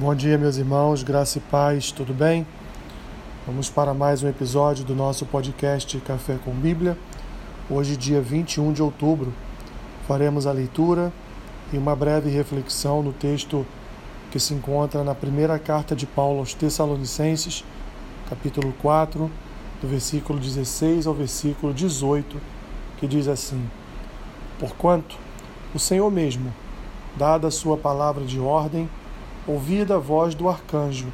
Bom dia, meus irmãos, graça e paz, tudo bem? Vamos para mais um episódio do nosso podcast Café com Bíblia. Hoje, dia 21 de outubro, faremos a leitura e uma breve reflexão no texto que se encontra na primeira carta de Paulo aos Tessalonicenses, capítulo 4, do versículo 16 ao versículo 18, que diz assim: Porquanto o Senhor mesmo, dada a sua palavra de ordem, ouvida a voz do arcanjo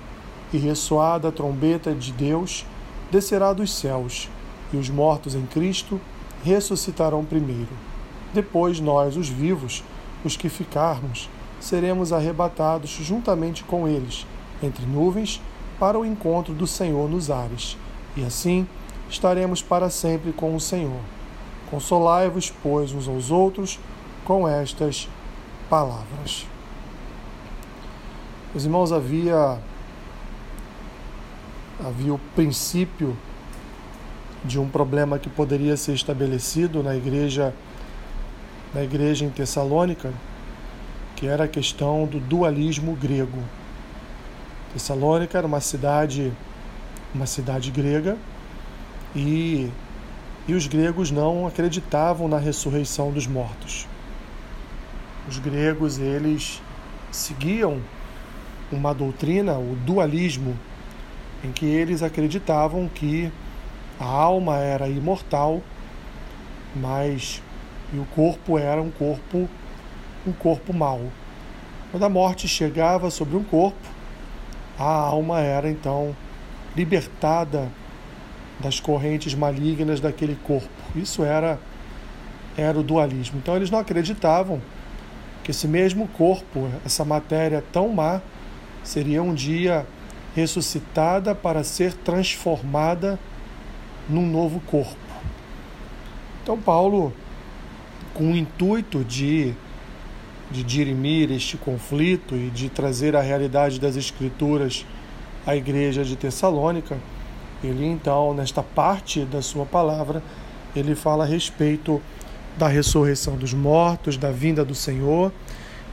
e ressoada a trombeta de Deus, descerá dos céus, e os mortos em Cristo ressuscitarão primeiro. Depois nós, os vivos, os que ficarmos, seremos arrebatados juntamente com eles, entre nuvens, para o encontro do Senhor nos ares, e assim estaremos para sempre com o Senhor. Consolai-vos, pois, uns aos outros com estas palavras. Meus irmãos, havia, havia o princípio de um problema que poderia ser estabelecido na igreja, na igreja em Tessalônica, que era a questão do dualismo grego. Tessalônica era uma cidade, uma cidade grega, e, e os gregos não acreditavam na ressurreição dos mortos. Os gregos, eles seguiam uma doutrina, o dualismo, em que eles acreditavam que a alma era imortal, mas e o corpo era um corpo um corpo mau. Quando a morte chegava sobre um corpo, a alma era então libertada das correntes malignas daquele corpo. Isso era era o dualismo. Então eles não acreditavam que esse mesmo corpo, essa matéria tão má, seria um dia ressuscitada para ser transformada num novo corpo. Então, Paulo, com o intuito de, de dirimir este conflito e de trazer a realidade das Escrituras à igreja de Tessalônica, ele então, nesta parte da sua palavra, ele fala a respeito da ressurreição dos mortos, da vinda do Senhor.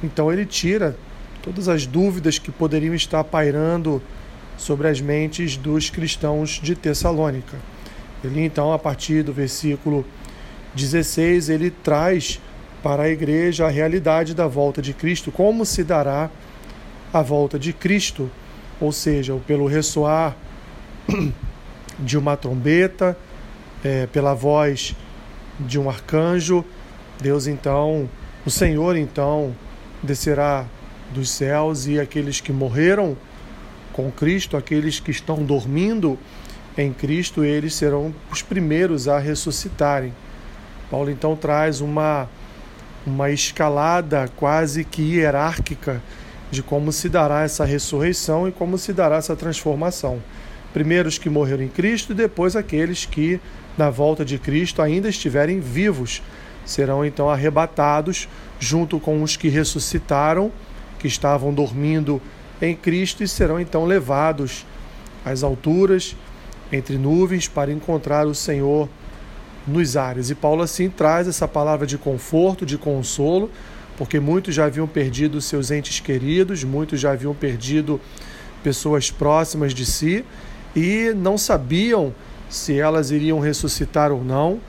Então ele tira todas as dúvidas que poderiam estar pairando sobre as mentes dos cristãos de Tessalônica. Ele então, a partir do versículo 16, ele traz para a igreja a realidade da volta de Cristo, como se dará a volta de Cristo, ou seja, pelo ressoar de uma trombeta, é, pela voz de um arcanjo, Deus então, o Senhor então descerá dos céus e aqueles que morreram com Cristo, aqueles que estão dormindo em Cristo, eles serão os primeiros a ressuscitarem. Paulo então traz uma uma escalada quase que hierárquica de como se dará essa ressurreição e como se dará essa transformação. Primeiro os que morreram em Cristo e depois aqueles que na volta de Cristo ainda estiverem vivos serão então arrebatados junto com os que ressuscitaram que estavam dormindo em Cristo e serão então levados às alturas, entre nuvens, para encontrar o Senhor nos ares. E Paulo assim traz essa palavra de conforto, de consolo, porque muitos já haviam perdido seus entes queridos, muitos já haviam perdido pessoas próximas de si e não sabiam se elas iriam ressuscitar ou não,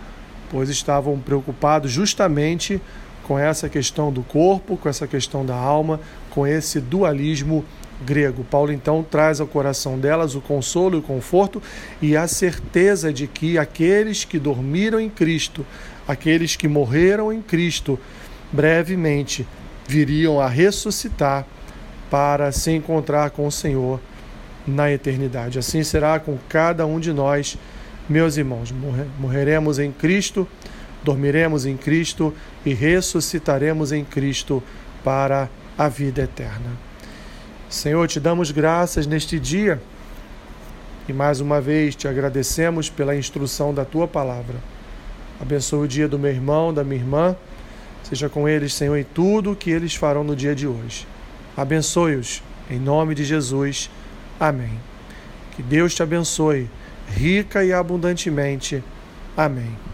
pois estavam preocupados justamente com essa questão do corpo, com essa questão da alma, com esse dualismo grego. Paulo então traz ao coração delas o consolo e o conforto e a certeza de que aqueles que dormiram em Cristo, aqueles que morreram em Cristo, brevemente viriam a ressuscitar para se encontrar com o Senhor na eternidade. Assim será com cada um de nós, meus irmãos. Morreremos em Cristo dormiremos em Cristo e ressuscitaremos em Cristo para a vida eterna. Senhor, te damos graças neste dia e mais uma vez te agradecemos pela instrução da tua palavra. Abençoe o dia do meu irmão, da minha irmã. Seja com eles, Senhor, em tudo o que eles farão no dia de hoje. Abençoe-os, em nome de Jesus. Amém. Que Deus te abençoe, rica e abundantemente. Amém.